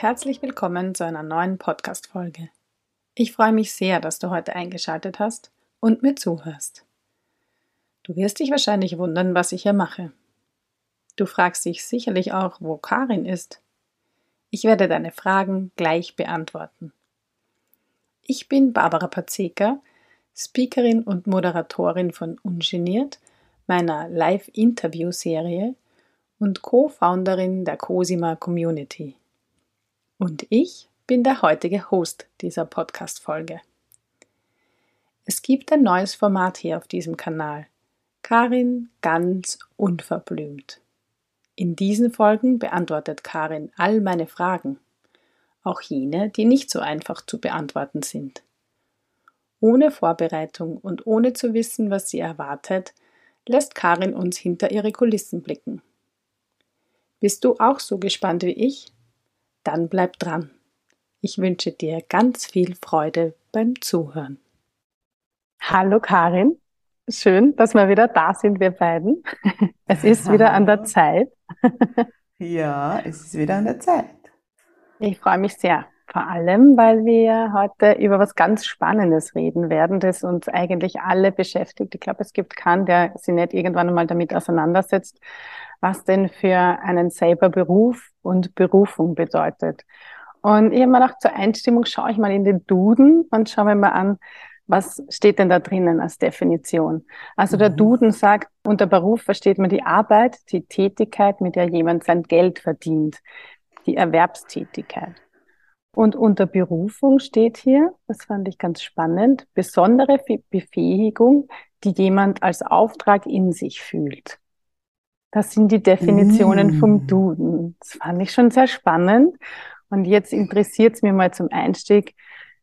Herzlich willkommen zu einer neuen Podcast-Folge. Ich freue mich sehr, dass du heute eingeschaltet hast und mir zuhörst. Du wirst dich wahrscheinlich wundern, was ich hier mache. Du fragst dich sicherlich auch, wo Karin ist. Ich werde deine Fragen gleich beantworten. Ich bin Barbara Pazeka, Speakerin und Moderatorin von Ungeniert, meiner Live-Interview-Serie und Co-Founderin der Cosima Community. Und ich bin der heutige Host dieser Podcast-Folge. Es gibt ein neues Format hier auf diesem Kanal. Karin ganz unverblümt. In diesen Folgen beantwortet Karin all meine Fragen, auch jene, die nicht so einfach zu beantworten sind. Ohne Vorbereitung und ohne zu wissen, was sie erwartet, lässt Karin uns hinter ihre Kulissen blicken. Bist du auch so gespannt wie ich? Dann bleib dran. Ich wünsche dir ganz viel Freude beim Zuhören. Hallo Karin, schön, dass wir wieder da sind, wir beiden. Es ist wieder an der Zeit. Ja, es ist wieder an der Zeit. Ich freue mich sehr. Vor allem, weil wir heute über was ganz Spannendes reden werden, das uns eigentlich alle beschäftigt. Ich glaube, es gibt keinen, der sich nicht irgendwann einmal damit auseinandersetzt, was denn für einen selber Beruf und Berufung bedeutet. Und ich habe mir gedacht, zur Einstimmung schaue ich mal in den Duden und schaue mir mal an, was steht denn da drinnen als Definition? Also der mhm. Duden sagt, unter Beruf versteht man die Arbeit, die Tätigkeit, mit der jemand sein Geld verdient, die Erwerbstätigkeit. Und unter Berufung steht hier, das fand ich ganz spannend, besondere Befähigung, die jemand als Auftrag in sich fühlt. Das sind die Definitionen mm. vom Duden. Das fand ich schon sehr spannend. Und jetzt interessiert es mir mal zum Einstieg,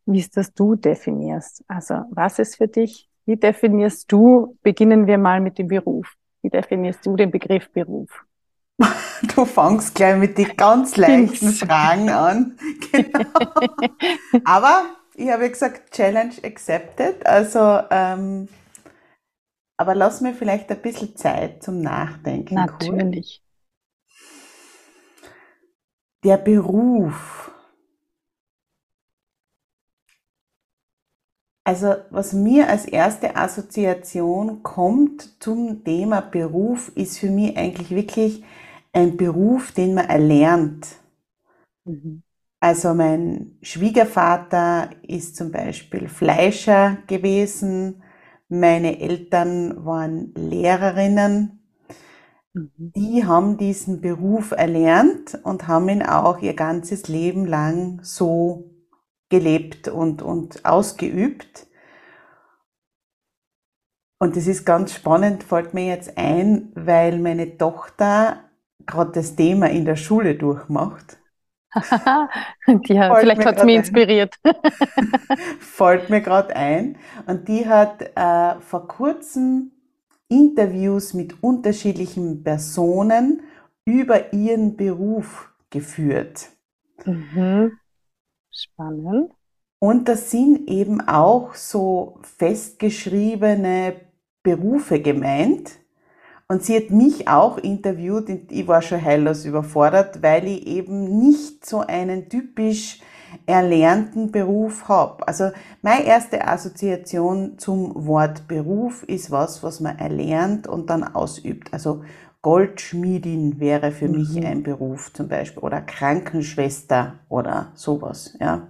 wie es das du definierst. Also was ist für dich? Wie definierst du? Beginnen wir mal mit dem Beruf. Wie definierst du den Begriff Beruf? Du fangst gleich mit den ganz leichten Fragen an. Genau. Aber ich habe ja gesagt, Challenge accepted. Also ähm, aber lass mir vielleicht ein bisschen Zeit zum Nachdenken. Natürlich. Der Beruf. Also was mir als erste Assoziation kommt zum Thema Beruf, ist für mich eigentlich wirklich ein Beruf, den man erlernt. Mhm. Also mein Schwiegervater ist zum Beispiel Fleischer gewesen meine Eltern waren Lehrerinnen. Mhm. Die haben diesen Beruf erlernt und haben ihn auch ihr ganzes Leben lang so gelebt und, und ausgeübt. Und das ist ganz spannend, fällt mir jetzt ein, weil meine Tochter gerade das Thema in der Schule durchmacht. ja, vielleicht hat es mich inspiriert. Fällt mir gerade ein. Und die hat äh, vor kurzem Interviews mit unterschiedlichen Personen über ihren Beruf geführt. Mhm. Spannend. Und das sind eben auch so festgeschriebene Berufe gemeint. Und sie hat mich auch interviewt und ich war schon heillos überfordert, weil ich eben nicht so einen typisch erlernten Beruf habe. Also meine erste Assoziation zum Wort Beruf ist was, was man erlernt und dann ausübt. Also Goldschmiedin wäre für mhm. mich ein Beruf zum Beispiel oder Krankenschwester oder sowas, ja.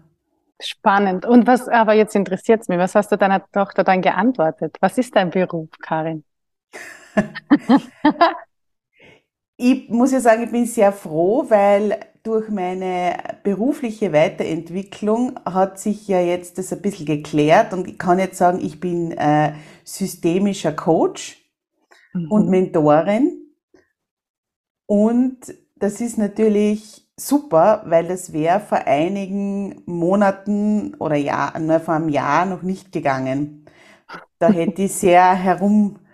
Spannend. Und was, aber jetzt interessiert es mich, was hast du deiner Tochter dann geantwortet? Was ist dein Beruf, Karin? Ich muss ja sagen, ich bin sehr froh, weil durch meine berufliche Weiterentwicklung hat sich ja jetzt das ein bisschen geklärt und ich kann jetzt sagen, ich bin äh, systemischer Coach mhm. und Mentorin. Und das ist natürlich super, weil das wäre vor einigen Monaten oder Jahr, nur vor einem Jahr noch nicht gegangen. Da hätte ich sehr herumreden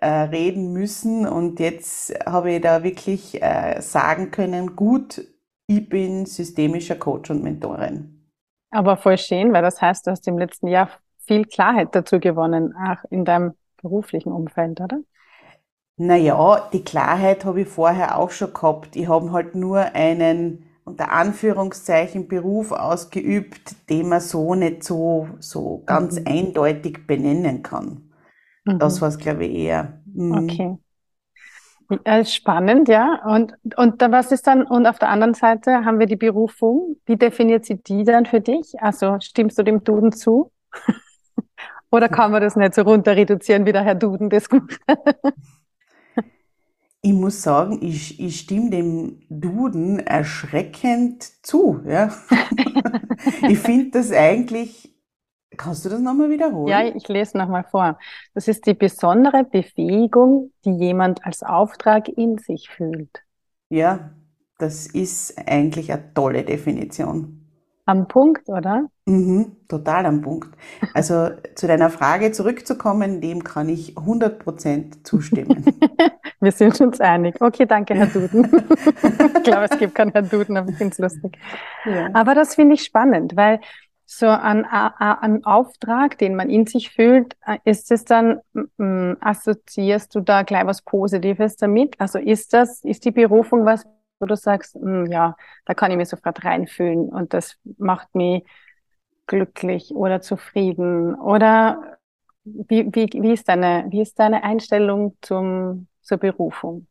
äh, müssen und jetzt habe ich da wirklich äh, sagen können, gut, ich bin systemischer Coach und Mentorin. Aber voll schön, weil das heißt, du hast im letzten Jahr viel Klarheit dazu gewonnen, auch in deinem beruflichen Umfeld, oder? Naja, die Klarheit habe ich vorher auch schon gehabt. Ich habe halt nur einen unter Anführungszeichen Beruf ausgeübt, den man so nicht so, so ganz mhm. eindeutig benennen kann. Mhm. Das war es, glaube ich, eher. Mhm. Okay. Ja, spannend, ja. Und, und da was ist dann, und auf der anderen Seite haben wir die Berufung. Wie definiert sie die dann für dich? Also stimmst du dem Duden zu? Oder kann man das nicht so runter reduzieren, wie der Herr Duden das gemacht Ich muss sagen, ich, ich stimme dem Duden erschreckend zu. Ja. ich finde das eigentlich Kannst du das nochmal wiederholen? Ja, ich lese nochmal vor. Das ist die besondere Befähigung, die jemand als Auftrag in sich fühlt. Ja, das ist eigentlich eine tolle Definition. Am Punkt, oder? Mhm, total am Punkt. Also zu deiner Frage zurückzukommen, dem kann ich 100% zustimmen. Wir sind uns einig. Okay, danke, Herr Duden. ich glaube, es gibt keinen Herrn Duden, aber ich finde es lustig. Ja. Aber das finde ich spannend, weil so ein, ein Auftrag, den man in sich fühlt, äh, ist es dann, assoziierst du da gleich was Positives damit? Also ist das, ist die Berufung was, wo du sagst, ja, da kann ich mich sofort reinfühlen und das macht mich glücklich oder zufrieden? Oder wie, wie, wie, ist, deine, wie ist deine Einstellung zum, zur Berufung?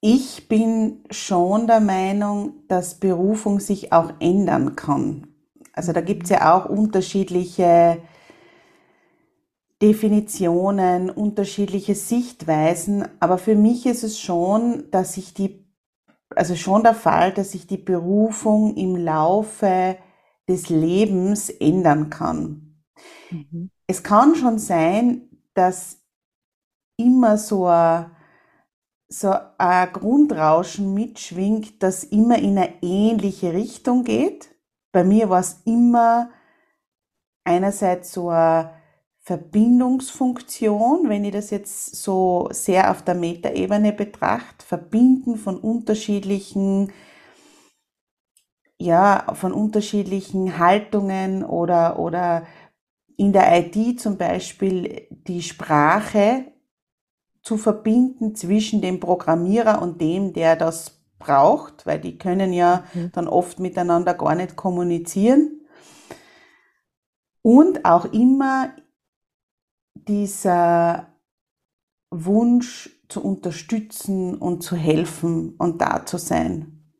Ich bin schon der Meinung, dass Berufung sich auch ändern kann. Also da gibt es ja auch unterschiedliche Definitionen, unterschiedliche Sichtweisen, aber für mich ist es schon, dass sich die, also schon der Fall, dass sich die Berufung im Laufe des Lebens ändern kann. Mhm. Es kann schon sein, dass immer so ein so ein Grundrauschen mitschwingt, das immer in eine ähnliche Richtung geht. Bei mir war es immer einerseits so eine Verbindungsfunktion, wenn ich das jetzt so sehr auf der Metaebene betrachte, Verbinden von unterschiedlichen, ja, von unterschiedlichen Haltungen oder, oder in der IT zum Beispiel die Sprache zu verbinden zwischen dem Programmierer und dem, der das braucht, weil die können ja mhm. dann oft miteinander gar nicht kommunizieren. Und auch immer dieser Wunsch zu unterstützen und zu helfen und da zu sein.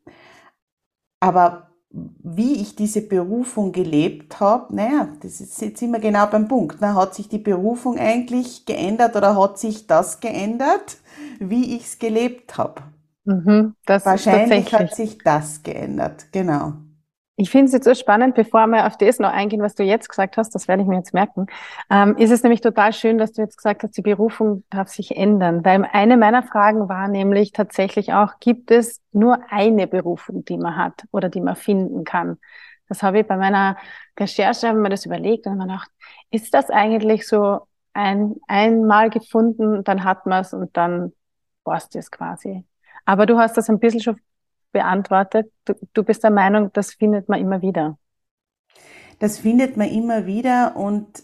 Aber wie ich diese Berufung gelebt habe, naja, das ist jetzt immer genau beim Punkt. Ne? Hat sich die Berufung eigentlich geändert oder hat sich das geändert, wie ich es gelebt habe? Mhm, Wahrscheinlich hat sich das geändert, genau. Ich finde es jetzt so spannend, bevor wir auf das noch eingehen, was du jetzt gesagt hast, das werde ich mir jetzt merken, ähm, ist es nämlich total schön, dass du jetzt gesagt hast, die Berufung darf sich ändern. Weil eine meiner Fragen war nämlich tatsächlich auch, gibt es nur eine Berufung, die man hat oder die man finden kann? Das habe ich bei meiner Recherche, habe mir das überlegt und mir gedacht, ist das eigentlich so ein, einmal gefunden, dann hat man es und dann war es das quasi. Aber du hast das ein bisschen schon beantwortet. Du, du bist der Meinung, das findet man immer wieder. Das findet man immer wieder und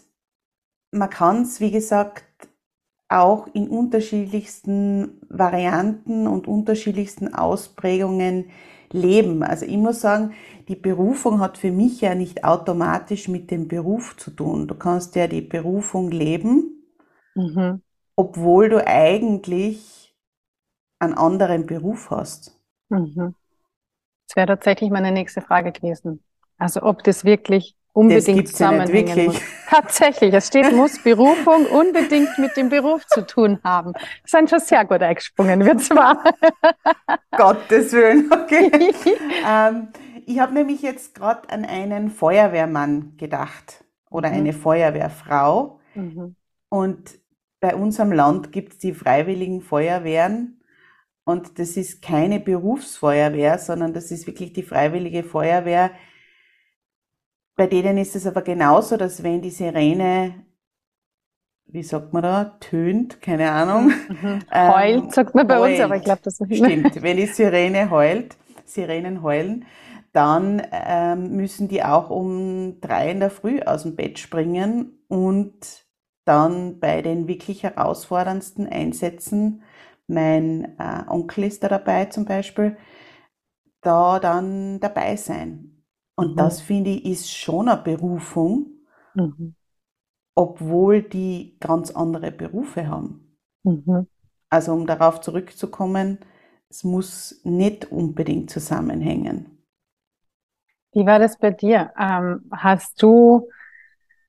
man kann es, wie gesagt, auch in unterschiedlichsten Varianten und unterschiedlichsten Ausprägungen leben. Also ich muss sagen, die Berufung hat für mich ja nicht automatisch mit dem Beruf zu tun. Du kannst ja die Berufung leben, mhm. obwohl du eigentlich einen anderen Beruf hast. Mhm. Das wäre tatsächlich meine nächste Frage gewesen. Also ob das wirklich unbedingt zusammenhängen ja muss. Tatsächlich, es steht, muss Berufung unbedingt mit dem Beruf zu tun haben. Das sind schon sehr gut eingesprungen, wird zwar. Gottes Willen, okay. ähm, ich habe nämlich jetzt gerade an einen Feuerwehrmann gedacht oder mhm. eine Feuerwehrfrau. Mhm. Und bei unserem Land gibt es die freiwilligen Feuerwehren. Und das ist keine Berufsfeuerwehr, sondern das ist wirklich die freiwillige Feuerwehr, bei denen ist es aber genauso, dass wenn die Sirene, wie sagt man da, tönt, keine Ahnung. Mhm. Ähm, heult, sagt man bei heult. uns, aber ich glaube, das nicht. Stimmt, wenn die Sirene heult, Sirenen heulen, dann ähm, müssen die auch um drei in der Früh aus dem Bett springen und dann bei den wirklich herausforderndsten Einsätzen, mein äh, Onkel ist da dabei zum Beispiel, da dann dabei sein. Und mhm. das finde ich ist schon eine Berufung, mhm. obwohl die ganz andere Berufe haben. Mhm. Also um darauf zurückzukommen, es muss nicht unbedingt zusammenhängen. Wie war das bei dir? Ähm, hast du,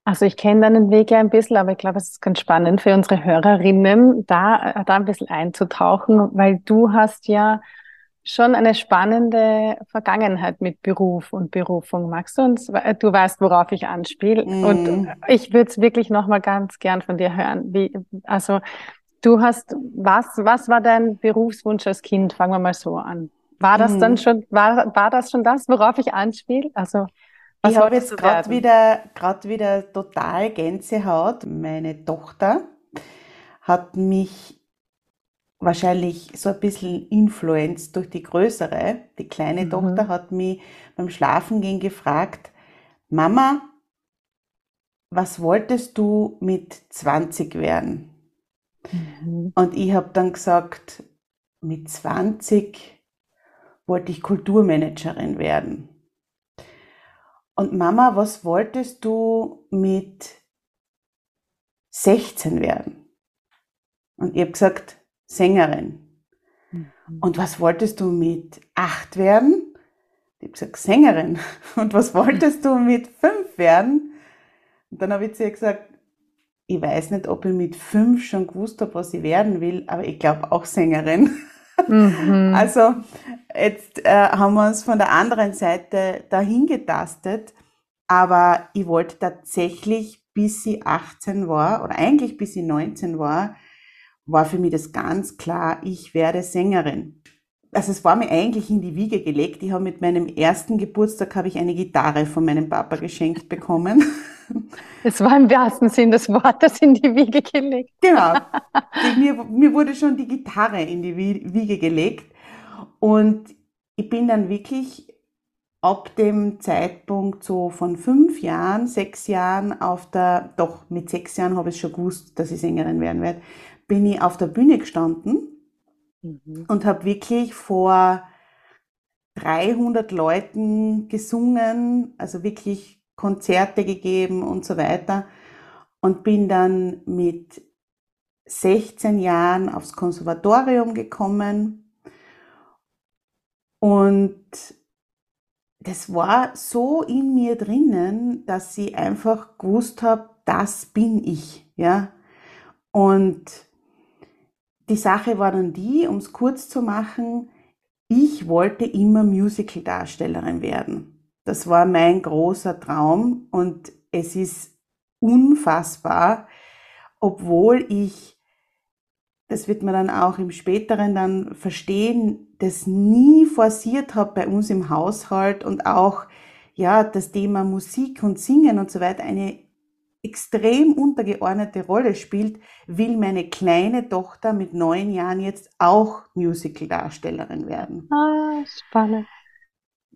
also ich kenne deinen Weg ja ein bisschen, aber ich glaube, es ist ganz spannend für unsere Hörerinnen, da, da ein bisschen einzutauchen, weil du hast ja schon eine spannende Vergangenheit mit Beruf und Berufung. Magst du uns, du weißt, worauf ich anspiele. Mm. Und ich würde es wirklich nochmal ganz gern von dir hören. Wie, also, du hast, was, was war dein Berufswunsch als Kind? Fangen wir mal so an. War das mm. dann schon, war, war das schon das, worauf ich anspiele? Also, was ich habe jetzt gerade wieder, gerade wieder total Gänsehaut. Meine Tochter hat mich wahrscheinlich so ein bisschen influenced durch die größere. Die kleine mhm. Tochter hat mich beim Schlafengehen gefragt, Mama, was wolltest du mit 20 werden? Mhm. Und ich habe dann gesagt, mit 20 wollte ich Kulturmanagerin werden. Und Mama, was wolltest du mit 16 werden? Und ich habe gesagt, Sängerin. Mhm. Und was wolltest du mit acht werden? Ich habe gesagt, Sängerin. Und was wolltest du mit fünf werden? Und dann habe ich zu ihr gesagt, ich weiß nicht, ob ich mit fünf schon gewusst habe, was ich werden will, aber ich glaube auch Sängerin. Mhm. Also jetzt äh, haben wir uns von der anderen Seite dahin getastet, aber ich wollte tatsächlich, bis ich 18 war, oder eigentlich bis ich 19 war, war für mich das ganz klar, ich werde Sängerin. Also es war mir eigentlich in die Wiege gelegt. Ich habe mit meinem ersten Geburtstag habe ich eine Gitarre von meinem Papa geschenkt bekommen. Es war im wahrsten Sinn des Wortes in die Wiege gelegt. Genau. mir, mir wurde schon die Gitarre in die Wiege gelegt. Und ich bin dann wirklich ab dem Zeitpunkt so von fünf Jahren, sechs Jahren auf der, doch mit sechs Jahren habe ich schon gewusst, dass ich Sängerin werden werde, bin ich auf der Bühne gestanden mhm. und habe wirklich vor 300 Leuten gesungen, also wirklich Konzerte gegeben und so weiter und bin dann mit 16 Jahren aufs Konservatorium gekommen und das war so in mir drinnen, dass ich einfach gewusst habe, das bin ich, ja. Und die Sache war dann die, um es kurz zu machen, ich wollte immer Musical-Darstellerin werden. Das war mein großer Traum und es ist unfassbar, obwohl ich, das wird man dann auch im späteren dann verstehen, das nie forciert habe bei uns im Haushalt und auch ja das Thema Musik und Singen und so weiter eine extrem untergeordnete Rolle spielt, will meine kleine Tochter mit neun Jahren jetzt auch Musical-Darstellerin werden. Ah, spannend.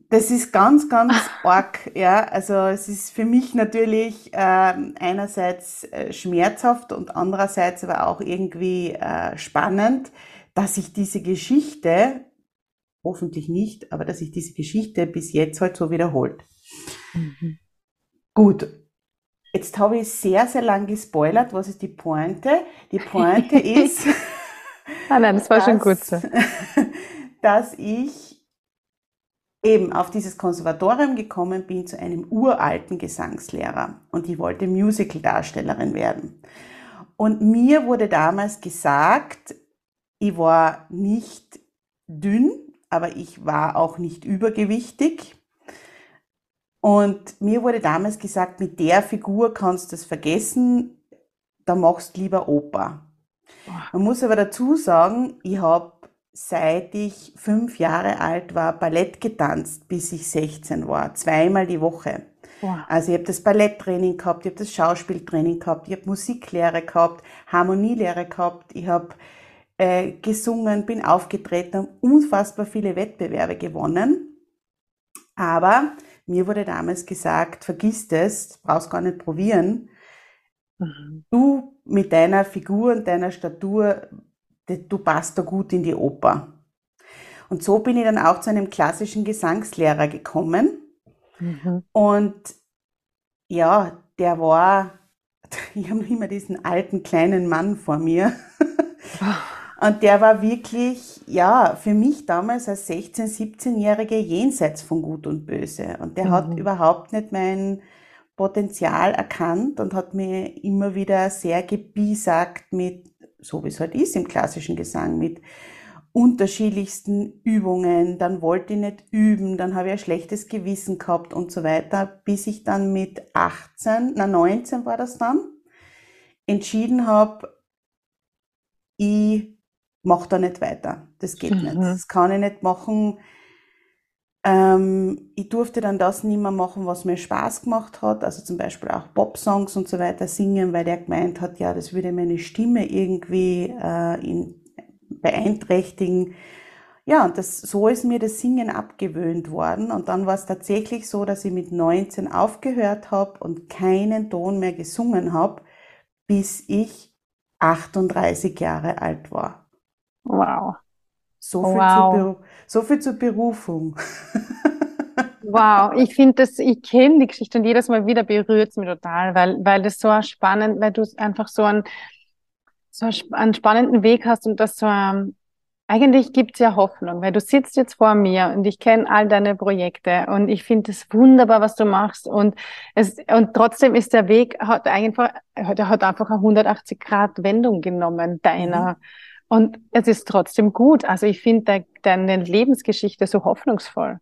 Das ist ganz, ganz arg, ja. Also es ist für mich natürlich äh, einerseits schmerzhaft und andererseits aber auch irgendwie äh, spannend, dass ich diese Geschichte, hoffentlich nicht, aber dass sich diese Geschichte bis jetzt halt so wiederholt. Mhm. Gut, Jetzt habe ich sehr, sehr lang gespoilert. Was ist die Pointe? Die Pointe ist. ah nein, das war dass, schon gut so. dass ich eben auf dieses Konservatorium gekommen bin zu einem uralten Gesangslehrer und ich wollte Musical-Darstellerin werden. Und mir wurde damals gesagt, ich war nicht dünn, aber ich war auch nicht übergewichtig. Und mir wurde damals gesagt, mit der Figur kannst du es vergessen, da machst du lieber Oper. Man muss aber dazu sagen, ich habe seit ich fünf Jahre alt war Ballett getanzt, bis ich 16 war, zweimal die Woche. Wow. Also ich habe das Balletttraining gehabt, ich habe das Schauspieltraining gehabt, ich habe Musiklehre gehabt, Harmonielehre gehabt, ich habe äh, gesungen, bin aufgetreten, habe unfassbar viele Wettbewerbe gewonnen. Aber mir wurde damals gesagt, vergiss das, brauchst gar nicht probieren. Mhm. Du mit deiner Figur und deiner Statur, du passt da gut in die Oper. Und so bin ich dann auch zu einem klassischen Gesangslehrer gekommen. Mhm. Und ja, der war, ich habe noch immer diesen alten kleinen Mann vor mir. Und der war wirklich, ja, für mich damals als 16-, 17-Jährige jenseits von Gut und Böse. Und der mhm. hat überhaupt nicht mein Potenzial erkannt und hat mir immer wieder sehr gebiesagt mit, so wie es halt ist im klassischen Gesang, mit unterschiedlichsten Übungen, dann wollte ich nicht üben, dann habe ich ein schlechtes Gewissen gehabt und so weiter, bis ich dann mit 18, na 19 war das dann, entschieden habe, ich mach da nicht weiter. Das geht mhm. nicht. Das kann ich nicht machen. Ähm, ich durfte dann das nicht mehr machen, was mir Spaß gemacht hat. Also zum Beispiel auch Pop-Songs und so weiter singen, weil der gemeint hat, ja, das würde meine Stimme irgendwie äh, in, beeinträchtigen. Ja, und das, so ist mir das Singen abgewöhnt worden. Und dann war es tatsächlich so, dass ich mit 19 aufgehört habe und keinen Ton mehr gesungen habe, bis ich 38 Jahre alt war. Wow. So viel, wow. Zur, so viel zur Berufung. Wow, ich finde das, ich kenne die Geschichte und jedes Mal wieder berührt es mich total, weil, weil das so spannend, weil du einfach so einen, so einen spannenden Weg hast und das so, um, eigentlich gibt es ja Hoffnung, weil du sitzt jetzt vor mir und ich kenne all deine Projekte und ich finde es wunderbar, was du machst und es, und trotzdem ist der Weg, hat einfach, der hat einfach eine 180 Grad Wendung genommen, deiner. Mhm und es ist trotzdem gut. Also ich finde deine Lebensgeschichte so hoffnungsvoll.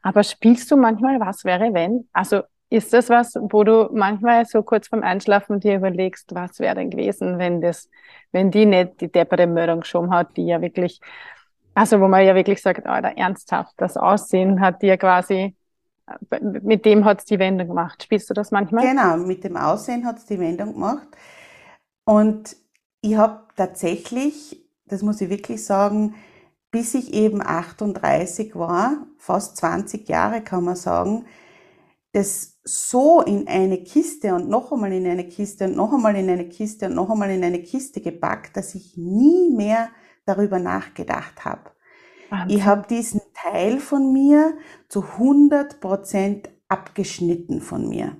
Aber spielst du manchmal was wäre wenn? Also ist das was, wo du manchmal so kurz vorm Einschlafen dir überlegst, was wäre denn gewesen, wenn das, wenn die nicht die depperte Meldung geschoben hat, die ja wirklich, also wo man ja wirklich sagt, oh, ernsthaft, das Aussehen hat dir quasi, mit dem hat es die Wendung gemacht. Spielst du das manchmal? Genau, mit dem Aussehen hat es die Wendung gemacht. Und ich habe tatsächlich das muss ich wirklich sagen, bis ich eben 38 war, fast 20 Jahre kann man sagen, das so in eine Kiste und noch einmal in eine Kiste und noch einmal in eine Kiste und noch einmal in eine Kiste gepackt, dass ich nie mehr darüber nachgedacht habe. Wahnsinn. Ich habe diesen Teil von mir zu 100 Prozent abgeschnitten von mir.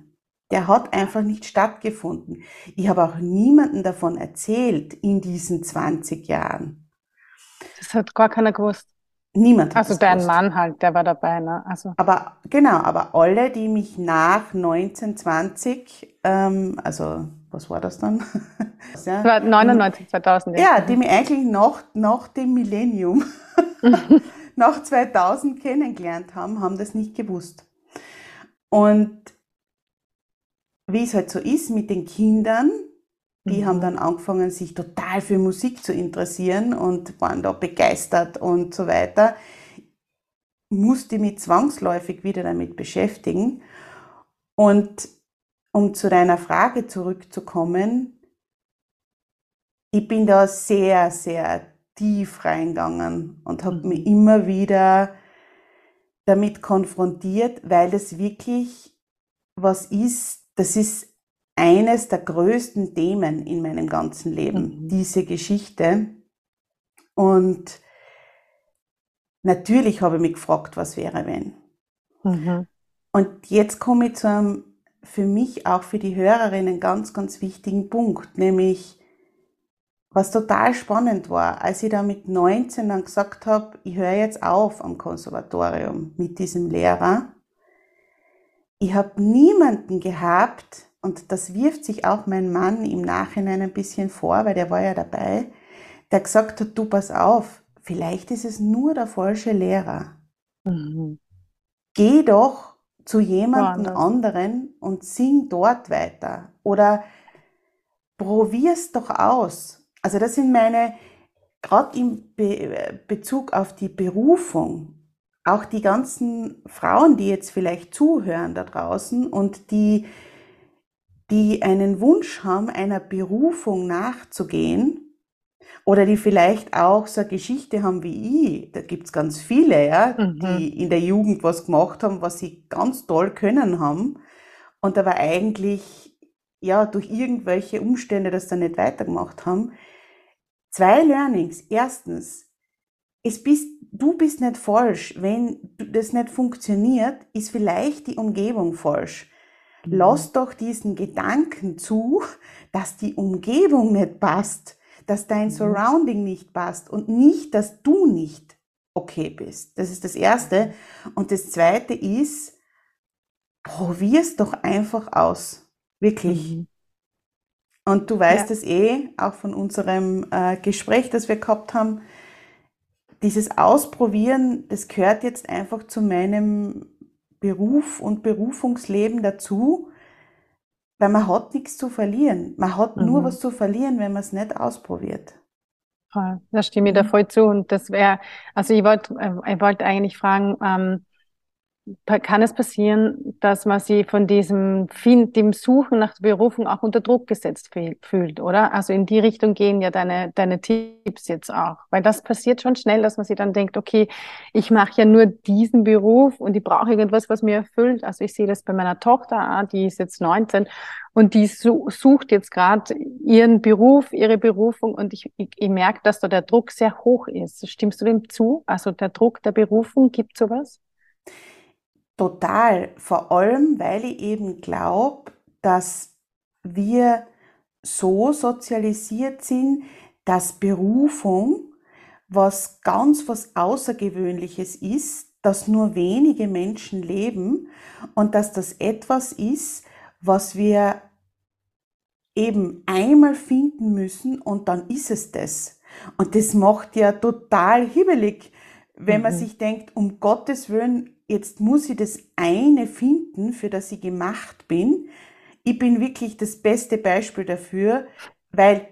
Der hat einfach nicht stattgefunden. Ich habe auch niemanden davon erzählt in diesen 20 Jahren. Das hat gar keiner gewusst. Niemand. Also dein gewusst. Mann halt, der war dabei, ne? Also. Aber genau, aber alle, die mich nach 1920, ähm, also was war das dann? ja, war 99, 2000. Ja, die mich eigentlich nach, nach dem Millennium, nach 2000 kennengelernt haben, haben das nicht gewusst. Und wie es halt so ist mit den Kindern, die mhm. haben dann angefangen, sich total für Musik zu interessieren und waren da begeistert und so weiter. Musste mich zwangsläufig wieder damit beschäftigen. Und um zu deiner Frage zurückzukommen, ich bin da sehr, sehr tief reingegangen und habe mhm. mich immer wieder damit konfrontiert, weil das wirklich was ist, das ist eines der größten Themen in meinem ganzen Leben, mhm. diese Geschichte. Und natürlich habe ich mich gefragt, was wäre, wenn. Mhm. Und jetzt komme ich zu einem für mich auch für die Hörerinnen ganz, ganz wichtigen Punkt, nämlich was total spannend war, als ich da mit 19 dann gesagt habe, ich höre jetzt auf am Konservatorium mit diesem Lehrer. Ich habe niemanden gehabt, und das wirft sich auch mein Mann im Nachhinein ein bisschen vor, weil der war ja dabei, der gesagt hat, du pass auf, vielleicht ist es nur der falsche Lehrer. Mhm. Geh doch zu jemandem anderen und sing dort weiter. Oder probier's doch aus. Also das sind meine, gerade im Be Bezug auf die Berufung, auch die ganzen Frauen, die jetzt vielleicht zuhören da draußen und die, die einen Wunsch haben, einer Berufung nachzugehen, oder die vielleicht auch so eine Geschichte haben wie ich. Da gibt's ganz viele, ja, mhm. die in der Jugend was gemacht haben, was sie ganz toll können haben. Und aber eigentlich, ja, durch irgendwelche Umstände das dann nicht weitergemacht haben. Zwei Learnings. Erstens, es bist, du bist nicht falsch. Wenn das nicht funktioniert, ist vielleicht die Umgebung falsch. Mhm. Lass doch diesen Gedanken zu, dass die Umgebung nicht passt dass dein mhm. Surrounding nicht passt und nicht, dass du nicht okay bist. Das ist das Erste. Und das Zweite ist, probier es doch einfach aus. Wirklich. Mhm. Und du weißt ja. es eh, auch von unserem äh, Gespräch, das wir gehabt haben, dieses Ausprobieren, das gehört jetzt einfach zu meinem Beruf und Berufungsleben dazu weil man hat nichts zu verlieren. Man hat mhm. nur was zu verlieren, wenn man es nicht ausprobiert. Da stimme ich da mhm. voll zu. Und das wäre, also ich wollte äh, ich wollte eigentlich fragen, ähm, kann es passieren, dass man sich von diesem dem Suchen nach Berufung auch unter Druck gesetzt fühlt, oder? Also in die Richtung gehen ja deine, deine Tipps jetzt auch. Weil das passiert schon schnell, dass man sich dann denkt, okay, ich mache ja nur diesen Beruf und ich brauche irgendwas, was mir erfüllt. Also ich sehe das bei meiner Tochter, die ist jetzt 19 und die sucht jetzt gerade ihren Beruf, ihre Berufung und ich, ich, ich merke, dass da der Druck sehr hoch ist. Stimmst du dem zu? Also der Druck der Berufung, gibt sowas? Total, vor allem, weil ich eben glaube, dass wir so sozialisiert sind, dass Berufung was ganz was Außergewöhnliches ist, dass nur wenige Menschen leben und dass das etwas ist, was wir eben einmal finden müssen und dann ist es das. Und das macht ja total hibbelig, wenn mhm. man sich denkt, um Gottes Willen, jetzt muss ich das eine finden, für das ich gemacht bin. Ich bin wirklich das beste Beispiel dafür, weil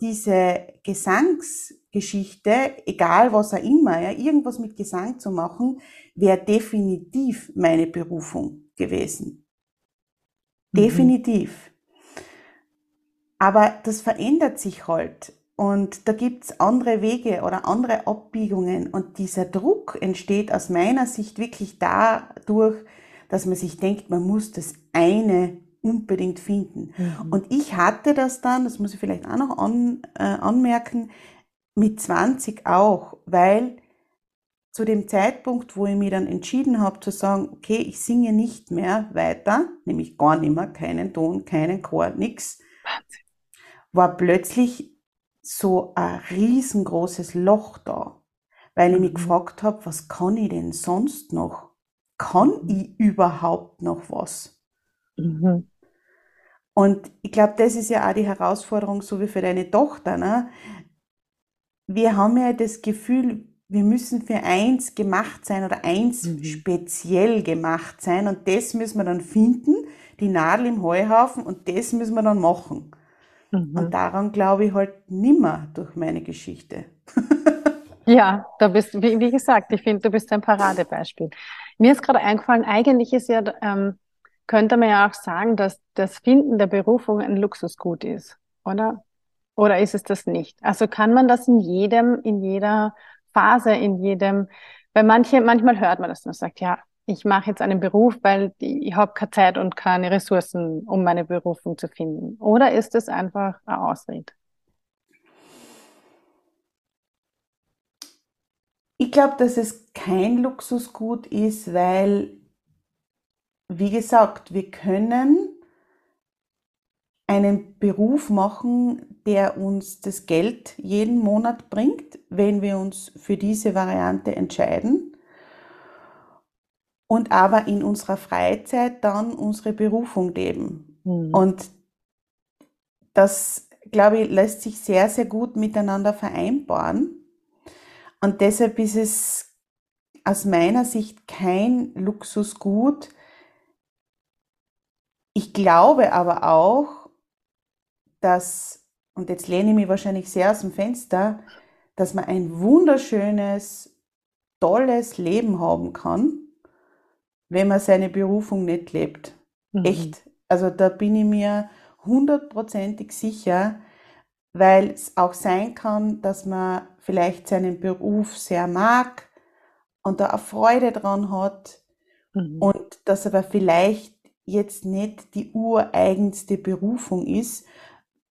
diese Gesangsgeschichte, egal was auch immer, ja, irgendwas mit Gesang zu machen, wäre definitiv meine Berufung gewesen. Mhm. Definitiv. Aber das verändert sich halt. Und da gibt's andere Wege oder andere Abbiegungen. Und dieser Druck entsteht aus meiner Sicht wirklich dadurch, dass man sich denkt, man muss das eine unbedingt finden. Mhm. Und ich hatte das dann, das muss ich vielleicht auch noch an, äh, anmerken, mit 20 auch, weil zu dem Zeitpunkt, wo ich mich dann entschieden habe zu sagen, okay, ich singe nicht mehr weiter, nämlich gar nicht mehr, keinen Ton, keinen Chor, nix, war plötzlich so ein riesengroßes Loch da, weil ich mich mhm. gefragt habe, was kann ich denn sonst noch? Kann ich überhaupt noch was? Mhm. Und ich glaube, das ist ja auch die Herausforderung, so wie für deine Tochter. Ne? Wir haben ja das Gefühl, wir müssen für eins gemacht sein oder eins mhm. speziell gemacht sein und das müssen wir dann finden, die Nadel im Heuhaufen und das müssen wir dann machen. Mhm. Und daran glaube ich halt nimmer durch meine Geschichte. ja, da bist, wie, wie gesagt, ich finde, du bist ein Paradebeispiel. Mir ist gerade eingefallen, eigentlich ist ja ähm, könnte man ja auch sagen, dass das Finden der Berufung ein Luxusgut ist, oder? Oder ist es das nicht? Also kann man das in jedem, in jeder Phase, in jedem, weil manche, manchmal hört man das und sagt, ja, ich mache jetzt einen Beruf, weil ich habe keine Zeit und keine Ressourcen, um meine Berufung zu finden. Oder ist es einfach eine Ausrede? Ich glaube, dass es kein Luxusgut ist, weil, wie gesagt, wir können einen Beruf machen, der uns das Geld jeden Monat bringt, wenn wir uns für diese Variante entscheiden und aber in unserer Freizeit dann unsere Berufung leben. Mhm. Und das, glaube ich, lässt sich sehr, sehr gut miteinander vereinbaren. Und deshalb ist es aus meiner Sicht kein Luxusgut. Ich glaube aber auch, dass, und jetzt lehne ich mich wahrscheinlich sehr aus dem Fenster, dass man ein wunderschönes, tolles Leben haben kann, wenn man seine Berufung nicht lebt. Mhm. Echt. Also da bin ich mir hundertprozentig sicher, weil es auch sein kann, dass man vielleicht seinen Beruf sehr mag und da auch Freude dran hat mhm. und dass aber vielleicht jetzt nicht die ureigenste Berufung ist,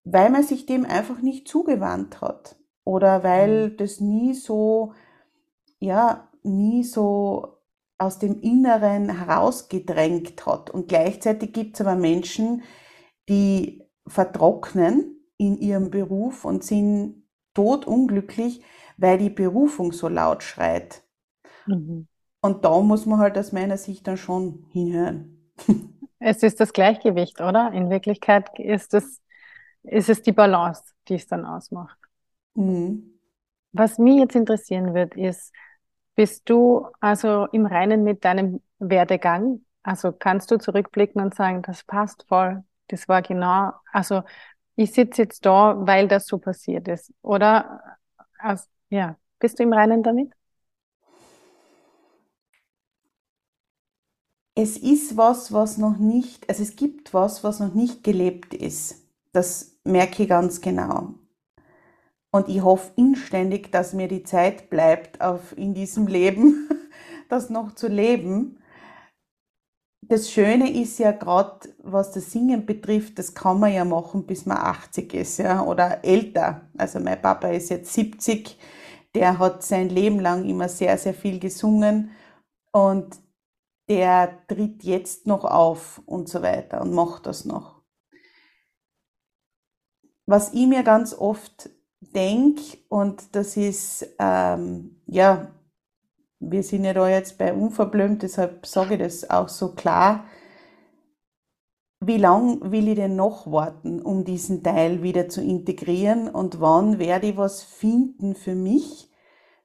weil man sich dem einfach nicht zugewandt hat oder weil mhm. das nie so, ja, nie so aus dem Inneren herausgedrängt hat. Und gleichzeitig gibt es aber Menschen, die vertrocknen in ihrem Beruf und sind totunglücklich, weil die Berufung so laut schreit. Mhm. Und da muss man halt aus meiner Sicht dann schon hinhören. Es ist das Gleichgewicht, oder? In Wirklichkeit ist es ist es die Balance, die es dann ausmacht. Mhm. Was mich jetzt interessieren wird, ist, bist du also im Reinen mit deinem Werdegang? Also kannst du zurückblicken und sagen, das passt voll, das war genau, also ich sitze jetzt da, weil das so passiert ist. Oder also, ja, bist du im Reinen damit? Es ist was, was noch nicht, also es gibt was, was noch nicht gelebt ist. Das merke ich ganz genau. Und ich hoffe inständig, dass mir die Zeit bleibt, auf, in diesem Leben das noch zu leben. Das Schöne ist ja gerade, was das Singen betrifft, das kann man ja machen, bis man 80 ist, ja, oder älter. Also mein Papa ist jetzt 70, der hat sein Leben lang immer sehr, sehr viel gesungen und der tritt jetzt noch auf und so weiter und macht das noch was ich mir ganz oft denke, und das ist, ähm, ja, wir sind ja da jetzt bei Unverblümt, deshalb sage ich das auch so klar. Wie lang will ich denn noch warten, um diesen Teil wieder zu integrieren und wann werde ich was finden für mich,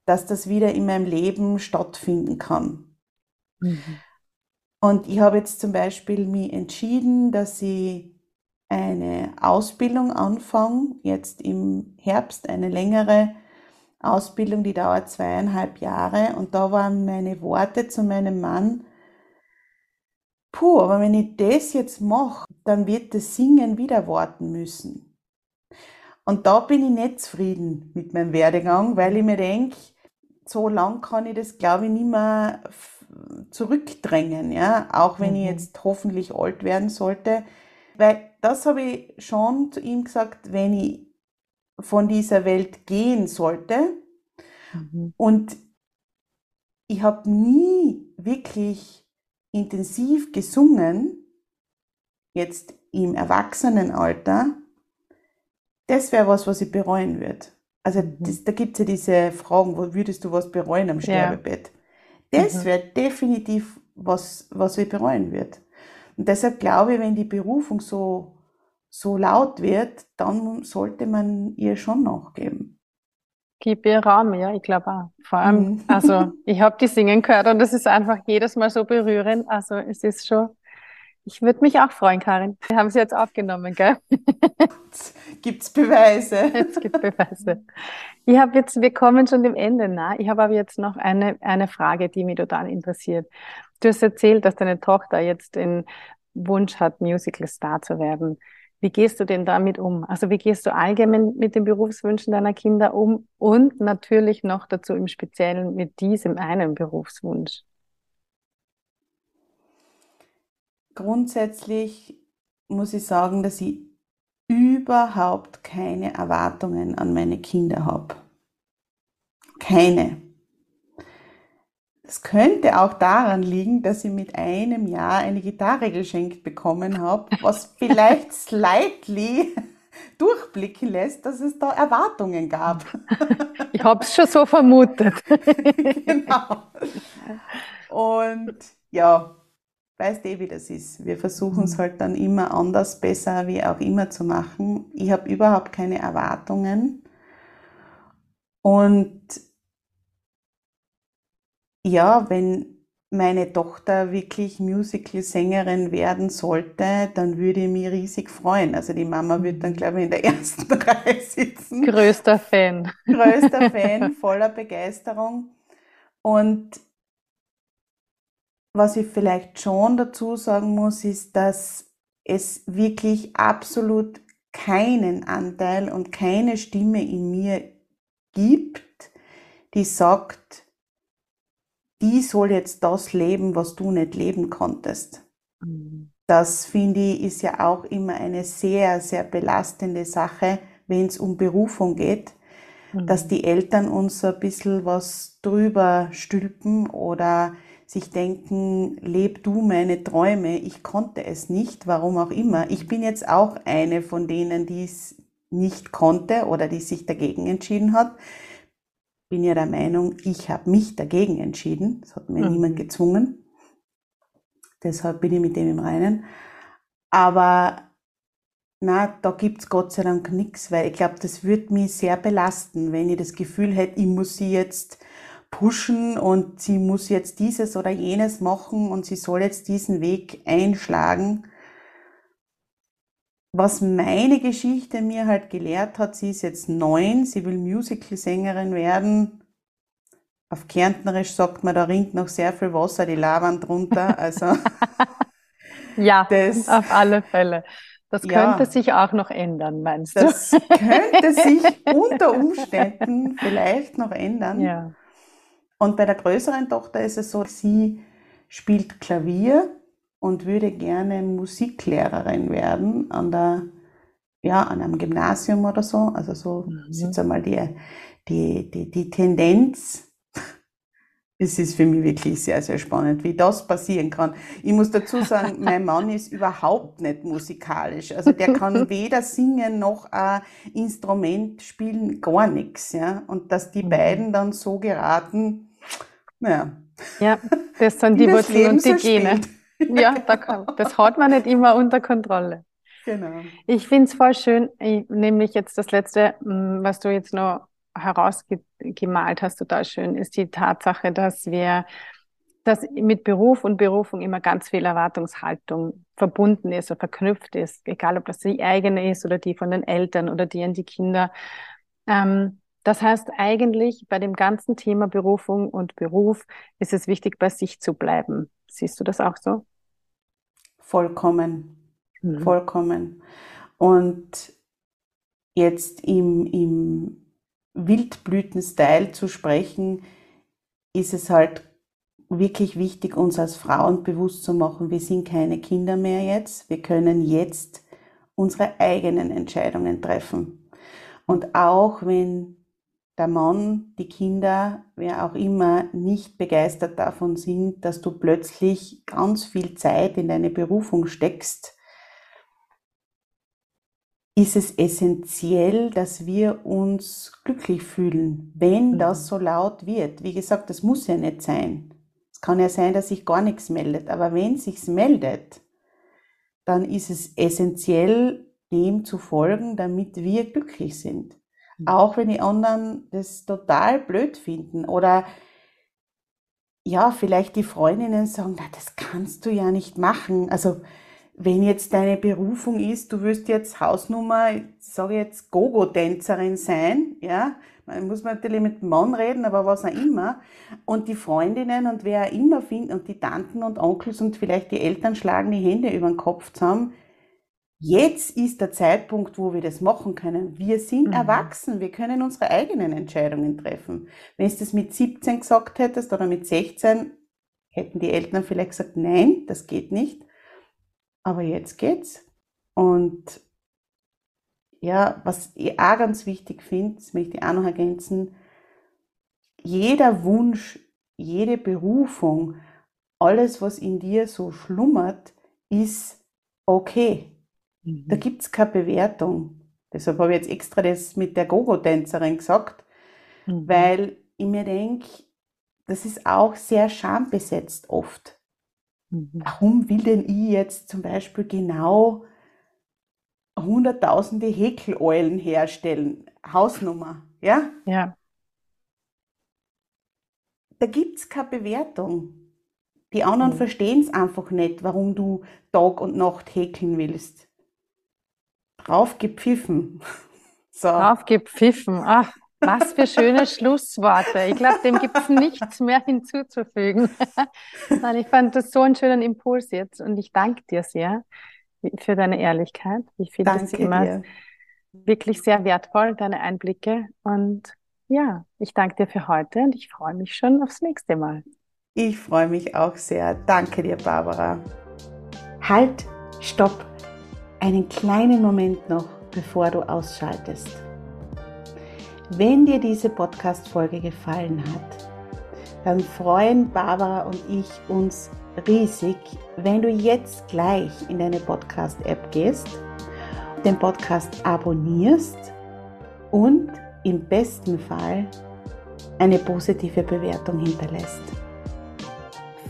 dass das wieder in meinem Leben stattfinden kann? Mhm. Und ich habe jetzt zum Beispiel mich entschieden, dass ich eine Ausbildung anfangen, jetzt im Herbst eine längere Ausbildung, die dauert zweieinhalb Jahre. Und da waren meine Worte zu meinem Mann, puh, aber wenn ich das jetzt mache, dann wird das Singen wieder warten müssen. Und da bin ich nicht zufrieden mit meinem Werdegang, weil ich mir denke, so lang kann ich das, glaube ich, nicht mehr zurückdrängen, ja, auch wenn mhm. ich jetzt hoffentlich alt werden sollte, weil das habe ich schon zu ihm gesagt, wenn ich von dieser Welt gehen sollte. Mhm. Und ich habe nie wirklich intensiv gesungen, jetzt im Erwachsenenalter. Das wäre was, was ich bereuen würde. Also mhm. das, da gibt es ja diese Fragen, wo würdest du was bereuen am Sterbebett? Ja. Das mhm. wäre definitiv was, was ich bereuen würde. Und deshalb glaube ich, wenn die Berufung so, so laut wird, dann sollte man ihr schon nachgeben. Gib ihr Raum, ja, ich glaube auch. Vor allem, mhm. also ich habe die singen gehört und es ist einfach jedes Mal so berührend. Also es ist schon, ich würde mich auch freuen, Karin. Wir haben sie jetzt aufgenommen, gell? Gibt's Beweise? Es gibt Beweise. Ich habe jetzt, wir kommen schon dem Ende nah. Ich habe aber jetzt noch eine, eine Frage, die mich total interessiert. Du hast erzählt, dass deine Tochter jetzt in Wunsch hat, Musical Star zu werden. Wie gehst du denn damit um? Also wie gehst du allgemein mit den Berufswünschen deiner Kinder um und natürlich noch dazu im Speziellen mit diesem einen Berufswunsch? Grundsätzlich muss ich sagen, dass ich überhaupt keine Erwartungen an meine Kinder habe. Keine. Es könnte auch daran liegen, dass ich mit einem Jahr eine Gitarre geschenkt bekommen habe, was vielleicht slightly durchblicken lässt, dass es da Erwartungen gab. Ich habe es schon so vermutet. genau. Und ja, weißt eh, wie das ist. Wir versuchen es halt dann immer anders, besser, wie auch immer zu machen. Ich habe überhaupt keine Erwartungen. Und ja, wenn meine Tochter wirklich Musical-Sängerin werden sollte, dann würde ich mich riesig freuen. Also die Mama wird dann, glaube ich, in der ersten Reihe sitzen. Größter Fan. Größter Fan, voller Begeisterung. Und was ich vielleicht schon dazu sagen muss, ist, dass es wirklich absolut keinen Anteil und keine Stimme in mir gibt, die sagt, die soll jetzt das leben, was du nicht leben konntest. Mhm. Das finde ich ist ja auch immer eine sehr, sehr belastende Sache, wenn es um Berufung geht, mhm. dass die Eltern uns ein bisschen was drüber stülpen oder sich denken, leb du meine Träume, ich konnte es nicht, warum auch immer. Ich bin jetzt auch eine von denen, die es nicht konnte oder die sich dagegen entschieden hat bin ja der Meinung, ich habe mich dagegen entschieden. Das hat mir mhm. niemand gezwungen. Deshalb bin ich mit dem im Reinen. Aber na, da gibt's Gott sei Dank nichts, weil ich glaube, das würde mich sehr belasten, wenn ich das Gefühl hätte, ich muss sie jetzt pushen und sie muss jetzt dieses oder jenes machen und sie soll jetzt diesen Weg einschlagen was meine Geschichte mir halt gelehrt hat, sie ist jetzt neun, sie will Musical-Sängerin werden. Auf Kärntnerisch sagt man, da ringt noch sehr viel Wasser die Lavand drunter. Also ja, das, auf alle Fälle. Das könnte ja, sich auch noch ändern, meinst du? Das könnte sich unter Umständen vielleicht noch ändern. Ja. Und bei der größeren Tochter ist es so, sie spielt Klavier und würde gerne Musiklehrerin werden an der, ja, an einem Gymnasium oder so. Also so mhm. ist jetzt einmal die, die, die, die Tendenz. Es ist für mich wirklich sehr, sehr spannend, wie das passieren kann. Ich muss dazu sagen, mein Mann ist überhaupt nicht musikalisch. Also der kann weder singen noch ein Instrument spielen, gar nichts. Ja? Und dass die mhm. beiden dann so geraten, naja. Ja, das sind die Wurzeln und die Gene. Spielt. Ja, da kann, das hat man nicht immer unter Kontrolle. Genau. Ich finde es voll schön, nämlich jetzt das letzte, mm, was du jetzt noch herausgemalt hast, total schön, ist die Tatsache, dass wir, dass mit Beruf und Berufung immer ganz viel Erwartungshaltung verbunden ist oder verknüpft ist, egal ob das die eigene ist oder die von den Eltern oder die an die Kinder. Ähm, das heißt eigentlich bei dem ganzen Thema Berufung und Beruf ist es wichtig, bei sich zu bleiben. Siehst du das auch so? Vollkommen. Mhm. Vollkommen. Und jetzt im, im Wildblüten-Style zu sprechen, ist es halt wirklich wichtig, uns als Frauen bewusst zu machen, wir sind keine Kinder mehr jetzt. Wir können jetzt unsere eigenen Entscheidungen treffen. Und auch wenn der Mann, die Kinder, wer auch immer, nicht begeistert davon sind, dass du plötzlich ganz viel Zeit in deine Berufung steckst, ist es essentiell, dass wir uns glücklich fühlen, wenn mhm. das so laut wird. Wie gesagt, das muss ja nicht sein. Es kann ja sein, dass sich gar nichts meldet, aber wenn sich's meldet, dann ist es essentiell, dem zu folgen, damit wir glücklich sind. Auch wenn die anderen das total blöd finden oder ja, vielleicht die Freundinnen sagen, na, das kannst du ja nicht machen. Also, wenn jetzt deine Berufung ist, du wirst jetzt Hausnummer, ich sage jetzt Gogo-Tänzerin sein, ja, Man muss natürlich mit dem Mann reden, aber was auch immer. Und die Freundinnen und wer auch immer finden und die Tanten und Onkels und vielleicht die Eltern schlagen die Hände über den Kopf zusammen. Jetzt ist der Zeitpunkt, wo wir das machen können. Wir sind mhm. erwachsen, wir können unsere eigenen Entscheidungen treffen. Wenn du das mit 17 gesagt hättest oder mit 16, hätten die Eltern vielleicht gesagt, nein, das geht nicht. Aber jetzt geht's. Und ja, was ich auch ganz wichtig finde, das möchte ich auch noch ergänzen, jeder Wunsch, jede Berufung, alles, was in dir so schlummert, ist okay. Mhm. Da gibt es keine Bewertung. Deshalb habe ich jetzt extra das mit der Gogo-Tänzerin gesagt, mhm. weil ich mir denke, das ist auch sehr schambesetzt oft. Mhm. Warum will denn ich jetzt zum Beispiel genau hunderttausende Häkeleulen herstellen. Hausnummer, ja? Ja. Da gibt es keine Bewertung. Die anderen mhm. verstehen es einfach nicht, warum du Tag und Nacht häkeln willst. Drauf gepfiffen. So. Drauf gepfiffen. Ach, was für schöne Schlussworte. Ich glaube, dem gibt es nichts mehr hinzuzufügen. Nein, ich fand das so einen schönen Impuls jetzt und ich danke dir sehr für deine Ehrlichkeit. Ich finde das immer dir. wirklich sehr wertvoll, deine Einblicke. Und ja, ich danke dir für heute und ich freue mich schon aufs nächste Mal. Ich freue mich auch sehr. Danke dir, Barbara. Halt, stopp. Einen kleinen Moment noch, bevor du ausschaltest. Wenn dir diese Podcast-Folge gefallen hat, dann freuen Barbara und ich uns riesig, wenn du jetzt gleich in deine Podcast-App gehst, den Podcast abonnierst und im besten Fall eine positive Bewertung hinterlässt.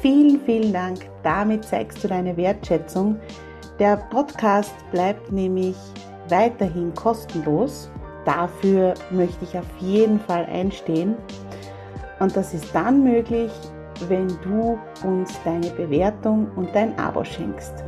Vielen, vielen Dank. Damit zeigst du deine Wertschätzung. Der Podcast bleibt nämlich weiterhin kostenlos. Dafür möchte ich auf jeden Fall einstehen. Und das ist dann möglich, wenn du uns deine Bewertung und dein Abo schenkst.